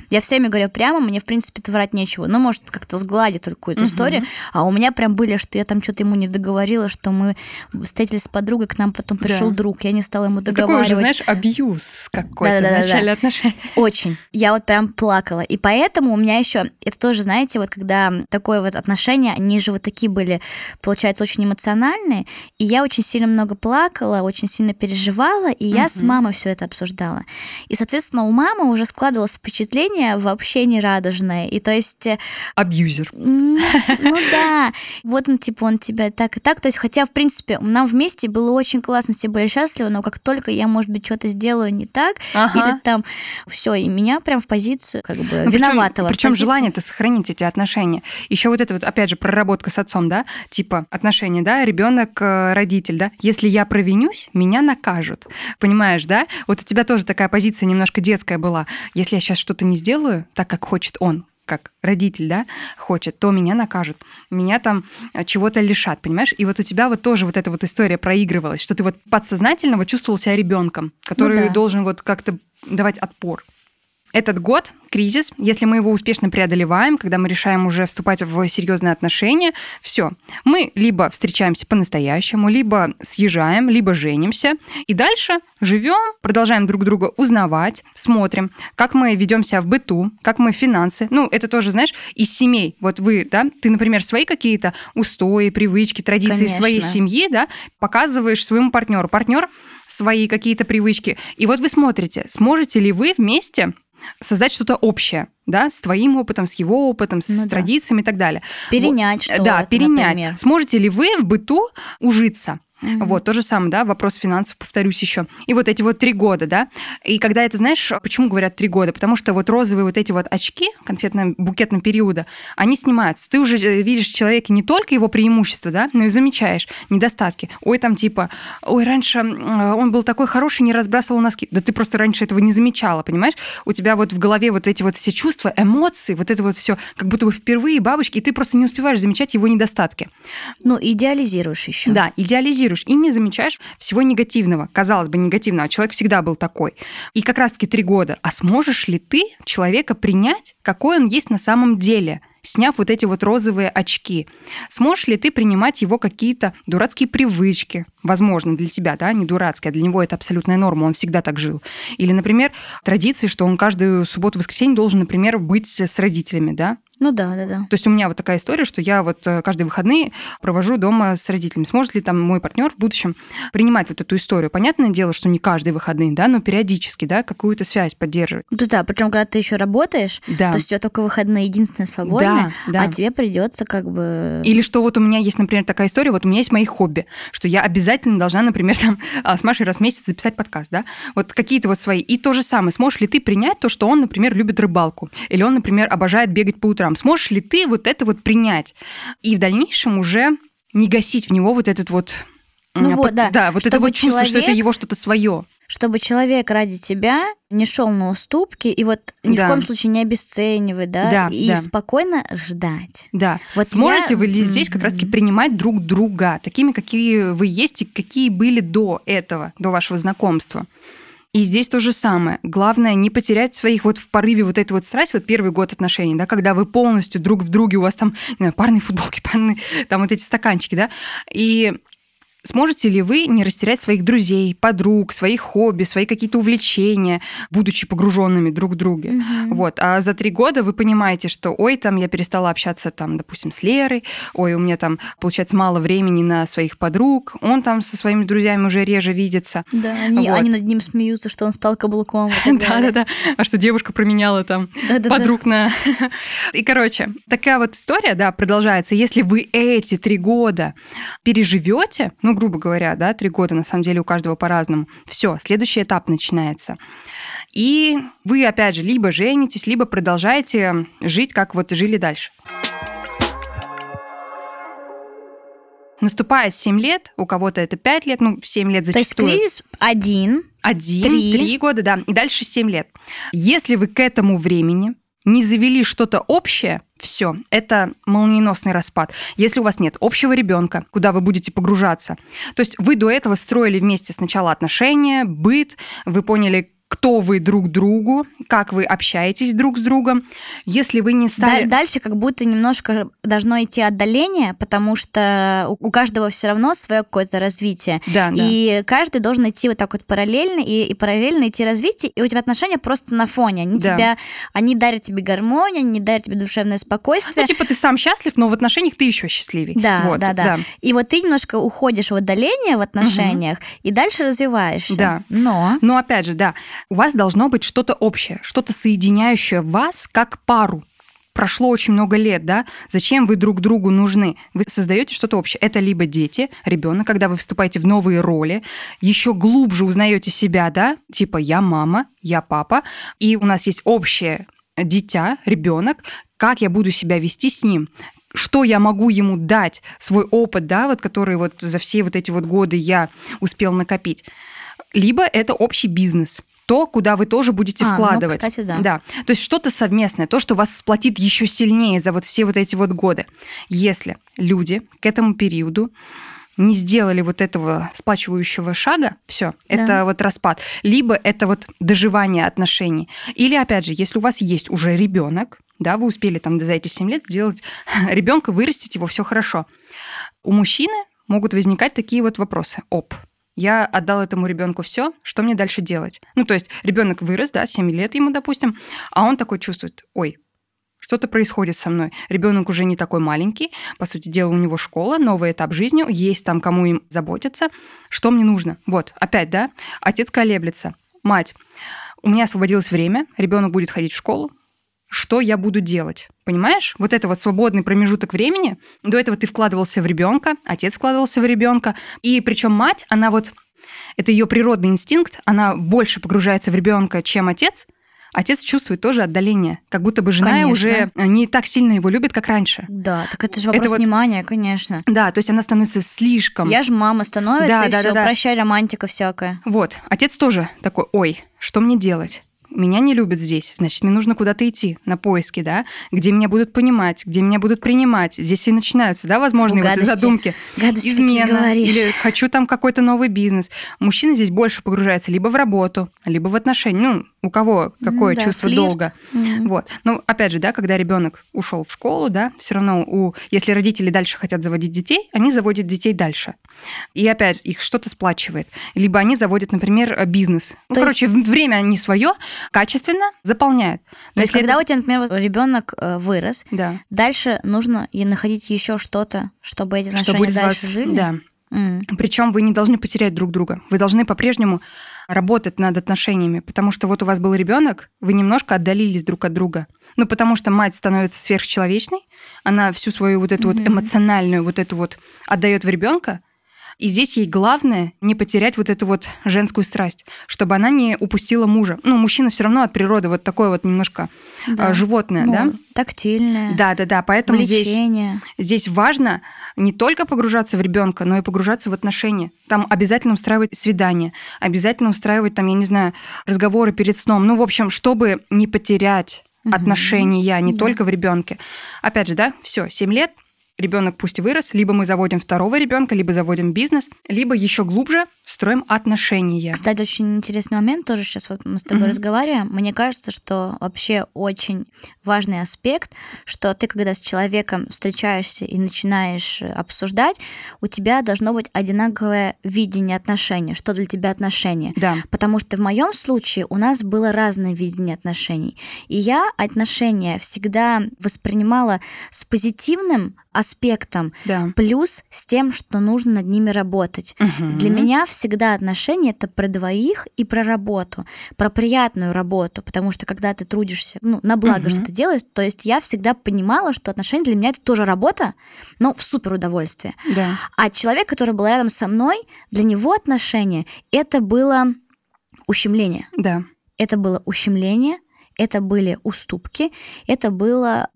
я всеми говорю прямо, мне, в принципе, врать нечего. Ну, может, как-то сгладить только какую-то историю. А у меня прям были, что я там что-то ему не договорила, что мы встретились с подругой, к нам потом пришел друг, я не стала ему договаривать. Такой уже, знаешь, абьюз какой-то в начале отношений. Очень. Я вот прям плакала. И поэтому у меня еще, это тоже, знаете, вот когда такое вот отношение, они же вот такие были, получается, очень эмоциональные, и я очень сильно много плакала, очень сильно переживала, и я с мамой все это обсуждала. И, соответственно, у мамы уже складывалось впечатление вообще не радужное. И то есть... Э, Абьюзер. Ну да. Вот он, типа, он тебя так и так. То есть, хотя, в принципе, нам вместе было очень классно, все были счастливы, но как только я, может быть, что-то сделаю не так, ага. или там все, и меня прям в позицию как бы ну, виноватого. Причем, причем желание-то сохранить эти отношения. Еще вот это вот, опять же, проработка с отцом, да, типа отношения, да, ребенок, э, родитель, да. Если я провинюсь, меня накажут. Понимаешь, да? Вот у тебя тоже такая позиция немножко детская была. Если я сейчас что-то не сделаю так, как хочет он, как родитель, да, хочет, то меня накажут, меня там э, чего-то лишат, понимаешь? И вот у тебя вот тоже вот эта вот история проигрывалась, что ты вот подсознательно вот чувствовал себя ребенком, который ну, да. должен вот как-то давать отпор. Этот год, кризис, если мы его успешно преодолеваем, когда мы решаем уже вступать в серьезные отношения, все, мы либо встречаемся по-настоящему, либо съезжаем, либо женимся, и дальше живем, продолжаем друг друга узнавать, смотрим, как мы ведем себя в быту, как мы финансы. Ну, это тоже, знаешь, из семей. Вот вы, да, ты, например, свои какие-то устои, привычки, традиции Конечно. своей семьи, да, показываешь своему партнеру. Партнер свои какие-то привычки. И вот вы смотрите, сможете ли вы вместе создать что-то общее, да, с твоим опытом, с его опытом, с ну, традициями да. и так далее. Перенять что-то, Да, перенять. Например. Сможете ли вы в быту ужиться? Mm-hmm. Вот, то же самое, да, вопрос финансов, повторюсь еще. И вот эти вот три года, да. И когда это, знаешь, почему говорят три года? Потому что вот розовые вот эти вот очки конфетно-букетного периода, они снимаются. Ты уже э, видишь в человеке не только его преимущества, да, но и замечаешь недостатки. Ой, там типа, ой, раньше он был такой хороший, не разбрасывал носки. Да ты просто раньше этого не замечала, понимаешь? У тебя вот в голове вот эти вот все чувства, эмоции, вот это вот все, как будто бы впервые бабочки, и ты просто не успеваешь замечать его недостатки. Ну, идеализируешь еще. Да, идеализируешь анализируешь и не замечаешь всего негативного. Казалось бы, негативного, а человек всегда был такой. И как раз-таки три года. А сможешь ли ты человека принять, какой он есть на самом деле? сняв вот эти вот розовые очки. Сможешь ли ты принимать его какие-то дурацкие привычки? Возможно, для тебя, да, не дурацкие, а для него это абсолютная норма, он всегда так жил. Или, например, традиции, что он каждую субботу-воскресенье должен, например, быть с родителями, да, ну да, да, да. То есть у меня вот такая история, что я вот э, каждые выходные провожу дома с родителями. Сможет ли там мой партнер в будущем принимать вот эту историю? Понятное дело, что не каждые выходные, да, но периодически, да, какую-то связь поддерживать. Да, да, причем когда ты еще работаешь, да. то есть у тебя только выходные единственное свободное, да, да. а тебе придется как бы... Или что вот у меня есть, например, такая история, вот у меня есть мои хобби, что я обязательно должна, например, там а, с Машей раз в месяц записать подкаст, да, вот какие-то вот свои. И то же самое, сможешь ли ты принять то, что он, например, любит рыбалку, или он, например, обожает бегать по утрам, сможешь ли ты вот это вот принять. И в дальнейшем уже не гасить в него вот этот вот... Ну вот, да. Да, вот это вот чувство, что это его что-то свое чтобы человек ради тебя не шел на уступки и вот ни да. в коем случае не обесценивать, да, да и да. спокойно ждать. Да. Вот сможете я... вы здесь как раз-таки принимать друг друга такими, какие вы есть и какие были до этого, до вашего знакомства. И здесь то же самое. Главное не потерять своих вот в порыве вот этой вот страсти, вот первый год отношений, да, когда вы полностью друг в друге, у вас там не знаю, парные футболки, парные, там вот эти стаканчики, да, и Сможете ли вы не растерять своих друзей, подруг, своих хобби, свои какие-то увлечения, будучи погруженными друг в друге? Mm-hmm. Вот. А за три года вы понимаете, что ой, там я перестала общаться, там, допустим, с Лерой, ой, у меня там получается мало времени на своих подруг, он там со своими друзьями уже реже видится. Да, они, вот. они над ним смеются, что он стал каблуком. Да, да, да. А что девушка променяла там подруг на. И короче, такая вот история, да, продолжается. Если вы эти три года переживете, ну, грубо говоря, да, три года, на самом деле у каждого по-разному. Все, следующий этап начинается. И вы, опять же, либо женитесь, либо продолжаете жить, как вот жили дальше. Наступает 7 лет, у кого-то это 5 лет, ну, 7 лет зачастую. То есть кризис один, один, три. три года, да, и дальше 7 лет. Если вы к этому времени не завели что-то общее, все, это молниеносный распад. Если у вас нет общего ребенка, куда вы будете погружаться, то есть вы до этого строили вместе сначала отношения, быт, вы поняли, кто вы друг другу, как вы общаетесь друг с другом. Если вы не стали... Дальше как будто немножко должно идти отдаление, потому что у каждого все равно свое какое-то развитие. Да, и да. каждый должен идти вот так вот параллельно, и, и параллельно идти развитие, и у тебя отношения просто на фоне. Они да. тебя, они дарят тебе гармонию, они дарят тебе душевное спокойствие. Ну, типа ты сам счастлив, но в отношениях ты еще счастливее. Да, вот, да, да, да. И вот ты немножко уходишь в отдаление в отношениях, угу. и дальше развиваешься. Да. Но... Но опять же, да, у вас должно быть что-то общее, что-то соединяющее вас как пару. Прошло очень много лет, да? Зачем вы друг другу нужны? Вы создаете что-то общее. Это либо дети, ребенок, когда вы вступаете в новые роли, еще глубже узнаете себя, да? Типа я мама, я папа, и у нас есть общее дитя, ребенок, как я буду себя вести с ним, что я могу ему дать, свой опыт, да, вот который вот за все вот эти вот годы я успел накопить. Либо это общий бизнес то, куда вы тоже будете а, ну, вкладывать. Ну, кстати, да. да. То есть что-то совместное, то, что вас сплотит еще сильнее за вот все вот эти вот годы. Если люди к этому периоду не сделали вот этого сплачивающего шага, все, да. это вот распад. Либо это вот доживание отношений. Или, опять же, если у вас есть уже ребенок, да, вы успели там за эти 7 лет сделать ребенка, вырастить его, все хорошо. У мужчины могут возникать такие вот вопросы. Оп, я отдал этому ребенку все, что мне дальше делать? Ну, то есть ребенок вырос, да, 7 лет ему, допустим, а он такой чувствует, ой, что-то происходит со мной. Ребенок уже не такой маленький, по сути дела, у него школа, новый этап жизни, есть там кому им заботиться. Что мне нужно? Вот, опять, да, отец колеблется. Мать, у меня освободилось время, ребенок будет ходить в школу, что я буду делать. Понимаешь? Вот это вот свободный промежуток времени. До этого ты вкладывался в ребенка, отец вкладывался в ребенка. И причем мать, она вот, это ее природный инстинкт, она больше погружается в ребенка, чем отец. Отец чувствует тоже отдаление, как будто бы жена конечно. уже не так сильно его любит, как раньше. Да, так это же вопрос это вот... внимания, конечно. Да, то есть она становится слишком. Я же мама становится, да, и да, все, да, да. прощай, романтика всякая. Вот, отец тоже такой, ой, что мне делать? Меня не любят здесь, значит, мне нужно куда-то идти на поиски, да, где меня будут понимать, где меня будут принимать. Здесь и начинаются, да, возможные Фу, вот задумки. Гадости Измена. Или хочу там какой-то новый бизнес. Мужчина здесь больше погружается либо в работу, либо в отношения. Ну, у кого какое да, чувство флирт. долга. Mm-hmm. Вот. Ну, опять же, да, когда ребенок ушел в школу, да, все равно у, если родители дальше хотят заводить детей, они заводят детей дальше. И опять их что-то сплачивает. Либо они заводят, например, бизнес. Ну, То короче, есть... время они свое качественно заполняют. Но То есть, когда это... у тебя, например, ребенок э, вырос, да. дальше нужно и находить еще что-то, чтобы эти отношения чтобы дальше вас... жили. Да. Mm. Причем вы не должны потерять друг друга. Вы должны по-прежнему работать над отношениями, потому что вот у вас был ребенок, вы немножко отдалились друг от друга. Ну, потому что мать становится сверхчеловечной, она всю свою вот эту mm-hmm. вот эмоциональную вот эту вот отдает в ребенка, и здесь ей главное не потерять вот эту вот женскую страсть, чтобы она не упустила мужа. Ну, мужчина все равно от природы вот такое вот немножко да. животное, ну, да? Тактильное. Да, да, да. Поэтому влечение. здесь, здесь важно не только погружаться в ребенка, но и погружаться в отношения. Там обязательно устраивать свидание, обязательно устраивать там, я не знаю, разговоры перед сном. Ну, в общем, чтобы не потерять угу. отношения не да. только в ребенке. Опять же, да, все, 7 лет, ребенок пусть вырос, либо мы заводим второго ребенка, либо заводим бизнес, либо еще глубже строим отношения. Кстати, очень интересный момент тоже сейчас вот мы с тобой mm-hmm. разговариваем. Мне кажется, что вообще очень важный аспект, что ты когда с человеком встречаешься и начинаешь обсуждать, у тебя должно быть одинаковое видение отношений, что для тебя отношения. Да. Потому что в моем случае у нас было разное видение отношений. И я отношения всегда воспринимала с позитивным аспектом, да. плюс с тем, что нужно над ними работать. Угу. Для меня всегда отношения это про двоих и про работу, про приятную работу, потому что когда ты трудишься, ну, на благо, угу. что ты делаешь, то есть я всегда понимала, что отношения для меня это тоже работа, но в супер удовольствие. Да. А человек, который был рядом со мной, для него отношения это было ущемление. Да. Это было ущемление, это были уступки, это было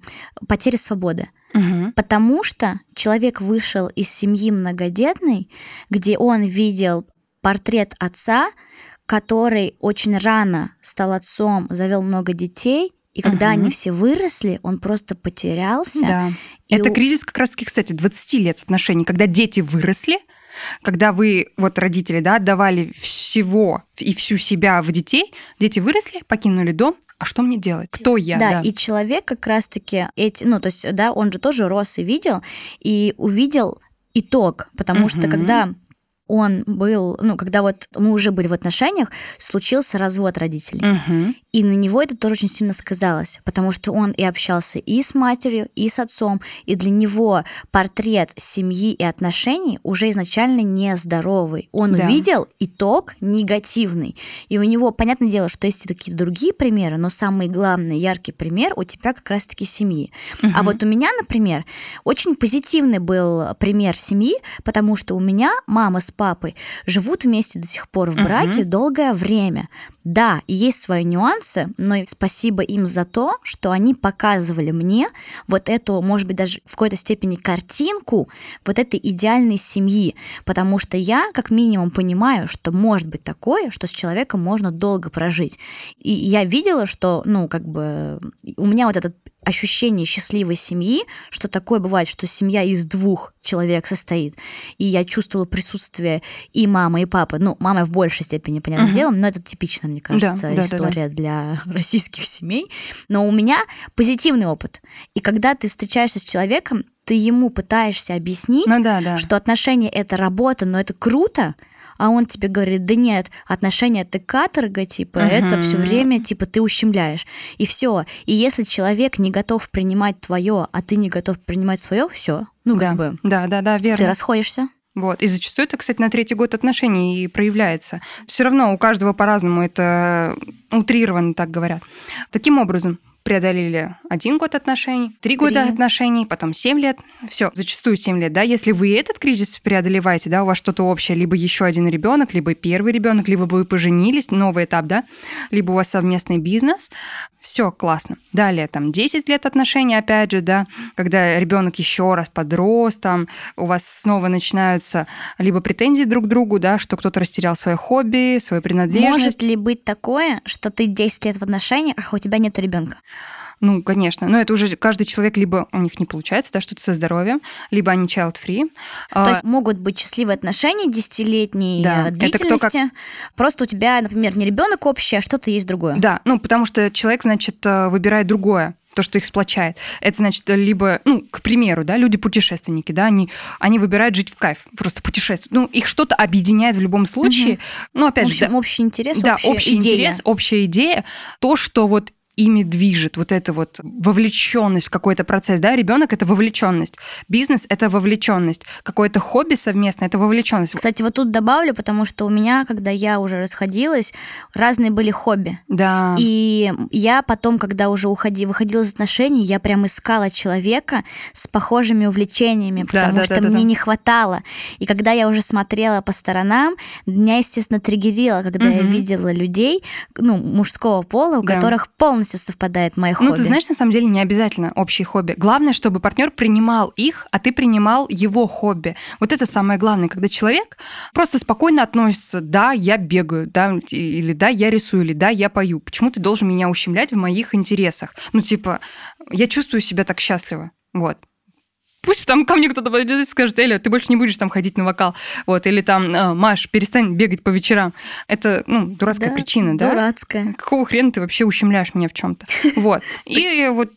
потеря свободы. Угу. Потому что человек вышел из семьи многодетной, где он видел портрет отца, который очень рано стал отцом, завел много детей, и когда угу. они все выросли, он просто потерялся. Да. Это у... кризис как раз-таки, кстати, 20 лет отношений, когда дети выросли, когда вы, вот родители, да, отдавали всего и всю себя в детей, дети выросли, покинули дом, а что мне делать? Кто я? Да, да. и человек как раз-таки эти, ну, то есть, да, он же тоже рос и видел, и увидел итог, потому угу. что когда он был, ну, когда вот мы уже были в отношениях, случился развод родителей. Угу. И на него это тоже очень сильно сказалось, потому что он и общался и с матерью, и с отцом, и для него портрет семьи и отношений уже изначально нездоровый. Он да. увидел итог негативный. И у него, понятное дело, что есть и такие другие примеры, но самый главный, яркий пример у тебя как раз-таки семьи. Угу. А вот у меня, например, очень позитивный был пример семьи, потому что у меня мама с папой живут вместе до сих пор в браке угу. долгое время. Да, есть свои нюансы, но спасибо им за то, что они показывали мне вот эту, может быть, даже в какой-то степени картинку вот этой идеальной семьи, потому что я как минимум понимаю, что может быть такое, что с человеком можно долго прожить. И я видела, что, ну, как бы у меня вот этот ощущение счастливой семьи, что такое бывает, что семья из двух человек состоит, и я чувствовала присутствие и мамы, и папы. Ну, мама в большей степени, понятное uh-huh. дело, но это типично, мне кажется, да, история да, да. для российских семей. Но у меня позитивный опыт. И когда ты встречаешься с человеком, ты ему пытаешься объяснить, ну, да, да. что отношения это работа, но это круто, а он тебе говорит, да нет, отношения это каторга, типа, угу. это все время, типа, ты ущемляешь. И все. И если человек не готов принимать твое, а ты не готов принимать свое, все. Ну, да. как бы. Да, да, да, верно. Ты расходишься. Вот. И зачастую это, кстати, на третий год отношений и проявляется. Все равно у каждого по-разному это утрированно так говорят. Таким образом, преодолели один год отношений, три года отношений, потом семь лет. Все, зачастую семь лет, да. Если вы этот кризис преодолеваете, да, у вас что-то общее, либо еще один ребенок, либо первый ребенок, либо вы поженились, новый этап, да, либо у вас совместный бизнес, все классно. Далее там 10 лет отношений, опять же, да, когда ребенок еще раз подрос, там у вас снова начинаются либо претензии друг к другу, да, что кто-то растерял свое хобби, свою принадлежность. Может ли быть такое, что ты 10 лет в отношениях, а у тебя нет ребенка? Ну, конечно. Но это уже каждый человек либо у них не получается, да, что-то со здоровьем, либо они child-free. То а... есть могут быть счастливые отношения десятилетней да, длительности. Это как... Просто у тебя, например, не ребенок общий, а что-то есть другое. Да, ну, потому что человек, значит, э, выбирает другое то, что их сплочает. Это значит, либо, ну, к примеру, да, люди-путешественники, да, они, они выбирают жить в кайф, просто путешествовать. Ну, их что-то объединяет в любом случае. Угу. Ну, опять в общем, же... Да, общий интерес, да, общая общий идея. интерес, общая идея, то, что вот ими движет вот эта вот вовлеченность в какой-то процесс, да, ребенок это вовлеченность, бизнес это вовлеченность, какое-то хобби совместное это вовлеченность. Кстати, вот тут добавлю, потому что у меня, когда я уже расходилась, разные были хобби. Да. И я потом, когда уже уходи, выходила из отношений, я прям искала человека с похожими увлечениями, потому да, что да, да, мне да. не хватало. И когда я уже смотрела по сторонам, меня, естественно, триггерило, когда угу. я видела людей, ну, мужского пола, у да. которых полностью полностью совпадает мои хобби. Ну, ты знаешь, на самом деле не обязательно общие хобби. Главное, чтобы партнер принимал их, а ты принимал его хобби. Вот это самое главное, когда человек просто спокойно относится, да, я бегаю, да, или да, я рисую, или да, я пою. Почему ты должен меня ущемлять в моих интересах? Ну, типа, я чувствую себя так счастливо. Вот. Пусть там ко мне кто-то подойдет и скажет, Эля, ты больше не будешь там ходить на вокал. Вот, или там, «А, Маш, перестань бегать по вечерам. Это, ну, дурацкая да, причина, да? Дурацкая. Какого хрена ты вообще ущемляешь меня в чем-то? Вот. И вот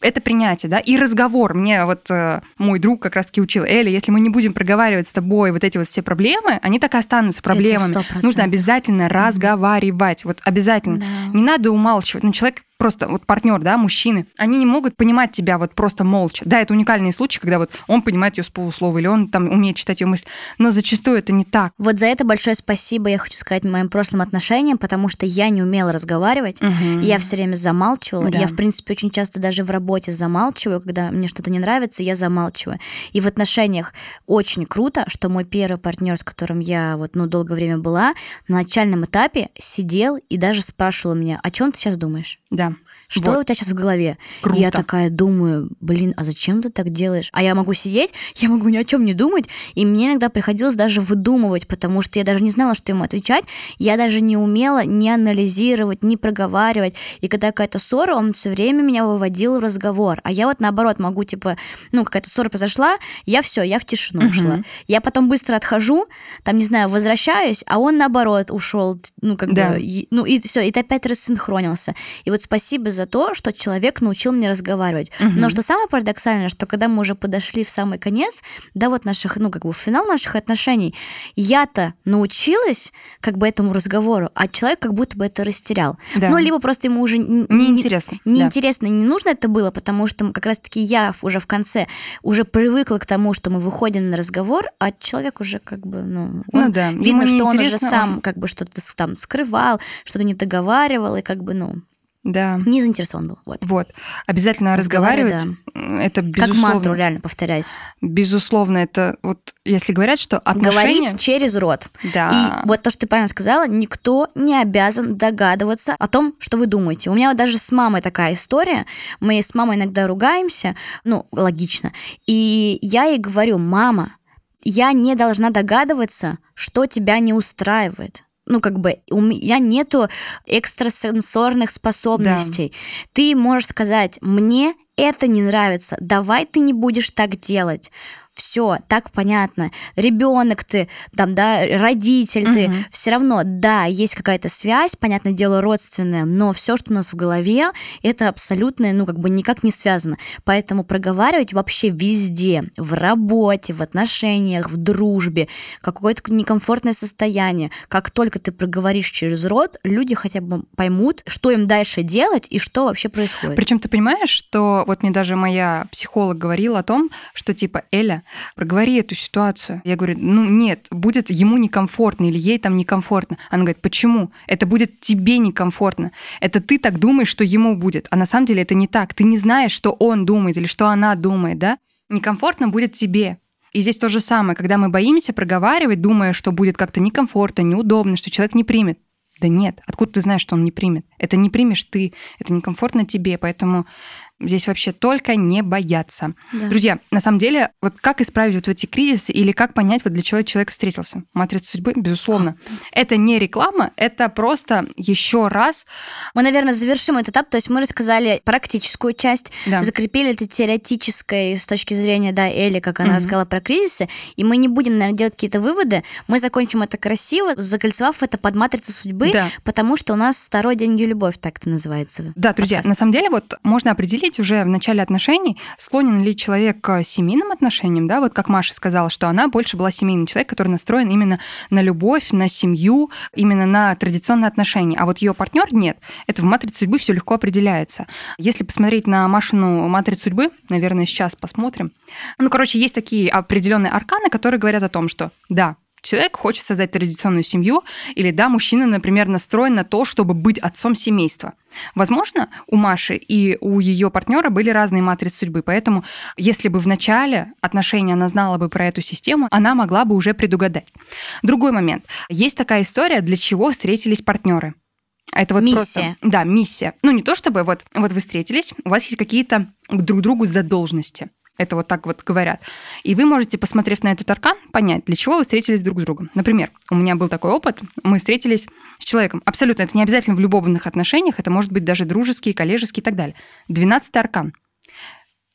это принятие, да, и разговор. Мне вот э, мой друг как раз-таки учил, Эля, если мы не будем проговаривать с тобой вот эти вот все проблемы, они так и останутся проблемами. Нужно обязательно разговаривать, вот обязательно. Да. Не надо умалчивать. Ну, человек просто вот партнер, да, мужчины, они не могут понимать тебя вот просто молча. Да, это уникальный случай, когда вот он понимает ее с полуслова, или он там умеет читать ее мысль, но зачастую это не так. Вот за это большое спасибо я хочу сказать моим прошлым отношениям, потому что я не умела разговаривать, Мгм. я все время замалчивала. Да. Я, в принципе, очень часто даже в работе замалчиваю, когда мне что-то не нравится, я замалчиваю. И в отношениях очень круто, что мой первый партнер, с которым я вот ну долгое время была, на начальном этапе сидел и даже спрашивал меня, о чем ты сейчас думаешь? Да. Что Вот. у тебя сейчас в голове? Круто. И я такая думаю, блин, а зачем ты так делаешь? А я могу сидеть, я могу ни о чем не думать, и мне иногда приходилось даже выдумывать, потому что я даже не знала, что ему отвечать, я даже не умела ни анализировать, ни проговаривать. И когда какая-то ссора, он все время меня выводил в разговор. А я вот наоборот могу, типа, ну, какая-то ссора произошла, я все, я в тишину Мгм. ушла. Я потом быстро отхожу, там, не знаю, возвращаюсь, а он наоборот ушел, ну, как Да. бы, ну, и все, и ты опять рассинхронился. И вот спасибо за то, что человек научил меня разговаривать. Мгм. Но что самое парадоксальное, что когда мы уже подошли в самый конец, да, вот наших, ну, как бы в финал наших отношений, я-то научилась как бы этому разговору, а человек как будто бы это растерял. Да. Ну, либо просто ему уже Неинтересно. Да. неинтересно и не нужно это было, потому что как раз-таки я уже в конце уже привыкла к тому, что мы выходим на разговор, а человек уже как бы, ну, Ну он- да, видно, ему что он уже сам он- как бы что-то там скрывал, что-то не договаривал, и как бы, ну, Да. не заинтересован был. Вот. Вот. Обязательно Разговаривать, разговаривать. Это Как безусловно. мантру реально повторять. Безусловно, это вот если говорят, что отношения... Говорить через рот. Да. И вот то, что ты правильно сказала, никто не обязан догадываться о том, что вы думаете. У меня вот даже с мамой такая история. Мы с мамой иногда ругаемся, ну, логично. И я ей говорю, мама, я не должна догадываться, что тебя не устраивает. Ну, как бы, у меня нету экстрасенсорных способностей. Ты можешь сказать, мне это не нравится, давай ты не будешь так делать. Все, так понятно. Ребенок ты, там, да, родитель ты, Мгм. все равно, да, есть какая-то связь, понятное дело, родственная, но все, что у нас в голове, это абсолютно, ну, как бы никак не связано. Поэтому проговаривать вообще везде, в работе, в отношениях, в дружбе, какое-то некомфортное состояние. Как только ты проговоришь через рот, люди хотя бы поймут, что им дальше делать и что вообще происходит. Причем ты понимаешь, что вот мне даже моя психолог говорила о том, что типа Эля, проговори эту ситуацию. Я говорю, ну нет, будет ему некомфортно или ей там некомфортно. Она говорит, почему? Это будет тебе некомфортно. Это ты так думаешь, что ему будет. А на самом деле это не так. Ты не знаешь, что он думает или что она думает, да? Некомфортно будет тебе. И здесь то же самое, когда мы боимся проговаривать, думая, что будет как-то некомфортно, неудобно, что человек не примет. Да нет, откуда ты знаешь, что он не примет? Это не примешь ты, это некомфортно тебе, поэтому здесь вообще только не бояться. Да. Друзья, на самом деле, вот как исправить вот эти кризисы или как понять, вот для чего человек встретился? Матрица судьбы, безусловно. Это не реклама, это просто еще раз, Мы, наверное, завершим этот этап. То есть мы рассказали практическую часть, да, закрепили это теоретическое с точки зрения, да, Эли, как она Мгм. рассказала про кризисы, и мы не будем, наверное, делать какие-то выводы. Мы закончим это красиво, закольцевав это под матрицу судьбы, да. потому что у нас второй деньги любовь, так это называется. Да, друзья, подкаст. на самом деле вот можно определить уже в начале отношений, склонен ли человек к семейным отношениям, да, вот как Маша сказала, что она больше была семейный человек, который настроен именно на любовь, на семью, именно на традиционные отношения, а вот ее партнер нет. Это в матрице судьбы все легко определяется. Если посмотреть на Машину матрицу судьбы, наверное, сейчас посмотрим. Ну, короче, есть такие определенные арканы, которые говорят о том, что да, человек хочет создать традиционную семью, или да, мужчина, например, настроен на то, чтобы быть отцом семейства. Возможно, у Маши и у ее партнера были разные матрицы судьбы, поэтому если бы в начале отношений она знала бы про эту систему, она могла бы уже предугадать. Другой момент. Есть такая история, для чего встретились партнеры. Это вот Миссия. просто... Да, миссия. Ну, не то чтобы вот, вот вы встретились, у вас есть какие-то друг другу задолженности. Это вот так вот говорят. И вы можете, посмотрев на этот аркан, понять, для чего вы встретились друг с другом. Например, у меня был такой опыт, мы встретились с человеком. Абсолютно, это не обязательно в любовных отношениях, это может быть даже дружеские, коллежеские и так далее. Двенадцатый аркан.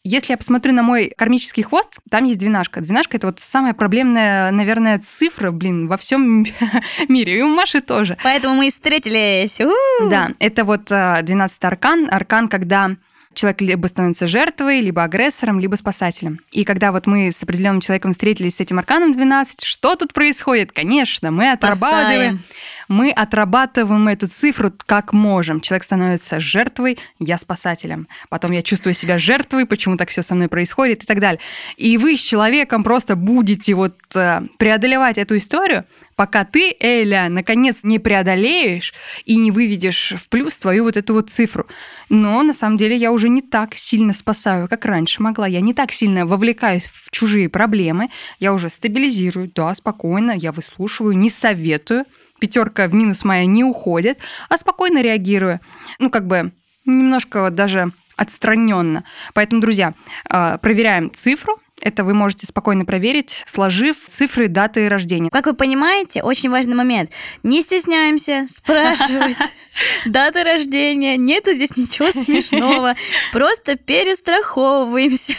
Если я посмотрю на мой кармический хвост, там есть двенашка. Двенашка — это вот самая проблемная, наверное, цифра, блин, во всем мире. И у Маши тоже. Поэтому мы и встретились. У-у-у. Да, это вот э, 12 аркан. Аркан, когда человек либо становится жертвой, либо агрессором, либо спасателем. И когда вот мы с определенным человеком встретились с этим арканом 12, что тут происходит? Конечно, мы отрабатываем, Спасаем. мы отрабатываем эту цифру как можем. Человек становится жертвой, я спасателем. Потом я чувствую себя жертвой, почему так все со мной происходит и так далее. И вы с человеком просто будете вот э, преодолевать эту историю, пока ты, Эля, наконец не преодолеешь и не выведешь в плюс твою вот эту вот цифру. Но на самом деле я уже не так сильно спасаю, как раньше могла. Я не так сильно вовлекаюсь в чужие проблемы. Я уже стабилизирую, да, спокойно, я выслушиваю, не советую. Пятерка в минус моя не уходит, а спокойно реагирую. Ну, как бы немножко даже отстраненно. Поэтому, друзья, э, проверяем цифру, это вы можете спокойно проверить, сложив цифры даты рождения. Как вы понимаете, очень важный момент. Не стесняемся спрашивать даты рождения. Нету здесь ничего смешного. Просто перестраховываемся.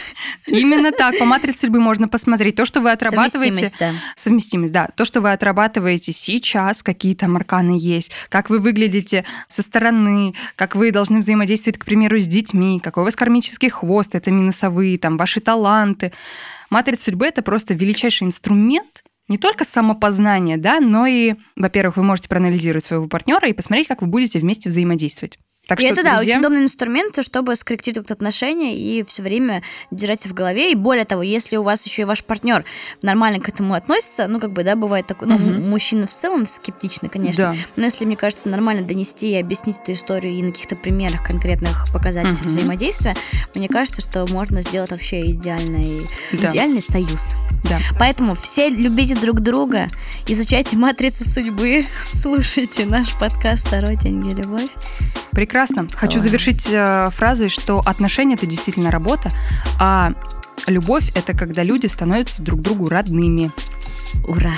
Именно так. По матрице судьбы можно посмотреть. То, что вы отрабатываете... Совместимость, да. Совместимость, да. То, что вы отрабатываете сейчас, какие там арканы есть, как вы выглядите со стороны, как вы должны взаимодействовать, к примеру, с детьми, какой у вас кармический хвост, это минусовые, там, ваши таланты. Матрица судьбы — это просто величайший инструмент, не только самопознание, да, но и, во-первых, вы можете проанализировать своего партнера и посмотреть, как вы будете вместе взаимодействовать. Так и что, это, друзья... да, очень удобный инструмент, чтобы скорректировать отношения и все время держать в голове. И более того, если у вас еще и ваш партнер нормально к этому относится, ну, как бы, да, бывает такое, ну, угу. мужчины в целом скептичны, конечно. Да. Но если, мне кажется, нормально донести и объяснить эту историю и на каких-то примерах конкретных показать угу. взаимодействия, мне кажется, что можно сделать вообще идеальный, да. идеальный союз. Да. Поэтому все любите друг друга, изучайте матрицы судьбы, слушайте наш подкаст «Второй деньги любовь». Прекрасно. Хочу завершить э, фразой, что отношения это действительно работа, а любовь это когда люди становятся друг другу родными. Ура!